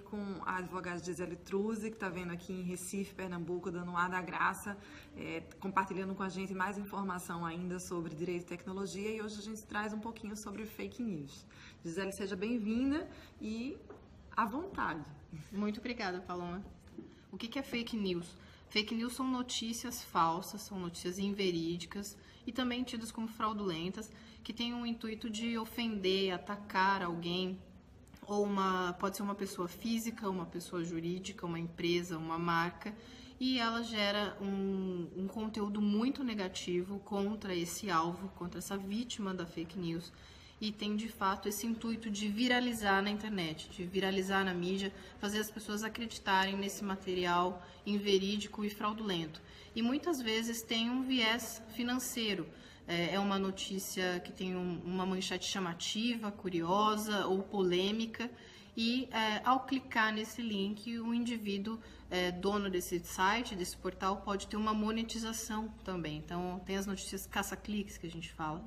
com a advogada Gisele Truzzi, que está vendo aqui em Recife, Pernambuco, dando um ar da graça, é, compartilhando com a gente mais informação ainda sobre direito e tecnologia. E hoje a gente traz um pouquinho sobre fake news. Gisele, seja bem-vinda e à vontade. Muito obrigada, Paloma. O que é fake news? Fake news são notícias falsas, são notícias inverídicas e também tidas como fraudulentas, que têm o intuito de ofender, atacar alguém, ou uma pode ser uma pessoa física, uma pessoa jurídica, uma empresa, uma marca, e ela gera um, um conteúdo muito negativo contra esse alvo, contra essa vítima da fake news e tem de fato esse intuito de viralizar na internet, de viralizar na mídia, fazer as pessoas acreditarem nesse material inverídico e fraudulento. E muitas vezes tem um viés financeiro. É, é uma notícia que tem um, uma manchete chamativa, curiosa ou polêmica, e é, ao clicar nesse link, o indivíduo é, dono desse site, desse portal, pode ter uma monetização também. Então, tem as notícias caça-cliques que a gente fala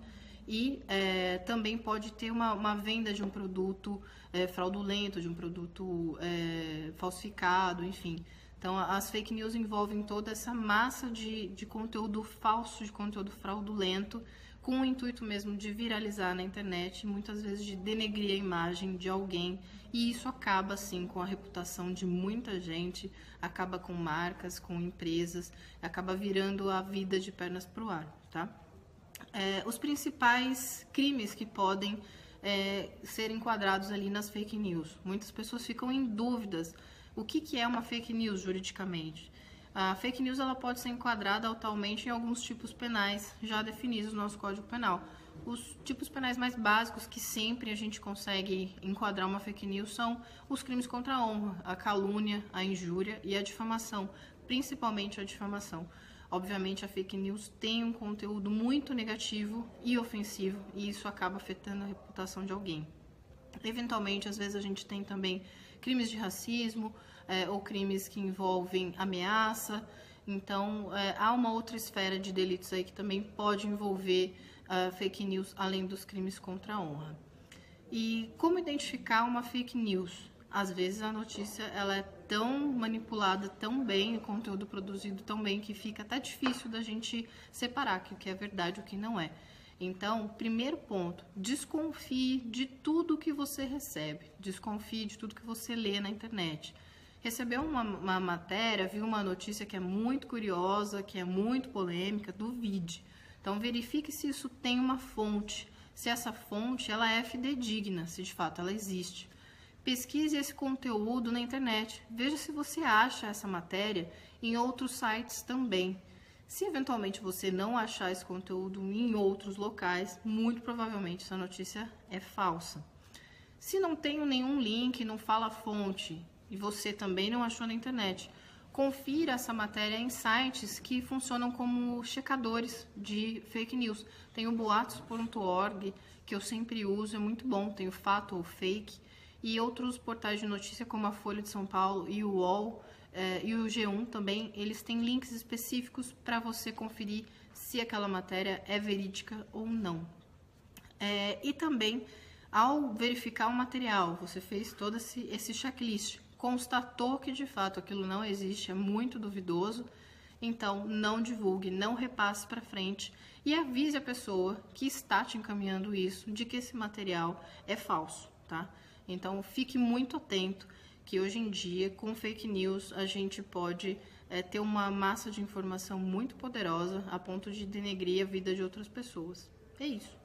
e é, também pode ter uma, uma, venda de um produto é, fraudulento, de um produto é, falsificado, enfim. Então, as fake news envolvem toda essa massa de, de conteúdo falso, de conteúdo fraudulento, com o intuito mesmo de viralizar na internet, muitas vezes de denegrir a imagem de alguém, e isso acaba assim com a reputação de muita gente, acaba com marcas, com empresas, acaba virando a vida de pernas para o ar, tá? é, os principais crimes que podem é, ser enquadrados ali nas fake news. Muitas pessoas ficam em dúvidas o que, que é uma fake news juridicamente. A fake news ela pode ser enquadrada atualmente em alguns tipos penais já definidos no nosso Código Penal. Os tipos penais mais básicos que sempre a gente consegue enquadrar uma fake news são os crimes contra a honra, a calúnia, a injúria e a difamação, principalmente a difamação. Obviamente, a fake news tem um conteúdo muito negativo e ofensivo, e isso acaba afetando a reputação de alguém. Eventualmente, às vezes, a gente tem também crimes de racismo é, ou crimes que envolvem ameaça. Então, é, há uma outra esfera de delitos aí que também pode envolver uh, fake news, além dos crimes contra a honra. E como identificar uma fake news? Às vezes a notícia ela é tão manipulada tão bem, o conteúdo produzido tão bem, que fica até difícil da gente separar o que é verdade e o que não é. Então, primeiro ponto, desconfie de tudo que você recebe, desconfie de tudo que você lê na internet. Recebeu uma, uma matéria, viu uma notícia que é muito curiosa, que é muito polêmica, duvide. Então, verifique se isso tem uma fonte, se essa fonte ela é fidedigna, se de fato ela existe. Pesquise esse conteúdo na internet. Veja se você acha essa matéria em outros sites também. Se eventualmente você não achar esse conteúdo em outros locais, muito provavelmente essa notícia é falsa. Se não tem nenhum link, não fala fonte e você também não achou na internet, confira essa matéria em sites que funcionam como checadores de fake news. Tem o boatos.org, que eu sempre uso, é muito bom. Tem o fato ou fake e outros portais de notícia como a Folha de São Paulo e o UOL eh, e o G1 também, eles têm links específicos para você conferir se aquela matéria é verídica ou não. É, e também, ao verificar o material, você fez todo esse, esse checklist, constatou que de fato aquilo não existe, é muito duvidoso, então não divulgue, não repasse para frente e avise a pessoa que está te encaminhando isso de que esse material é falso, tá? Então fique muito atento que hoje em dia com fake news a gente pode é, ter uma massa de informação muito poderosa a ponto de denegrir a vida de outras pessoas. É isso.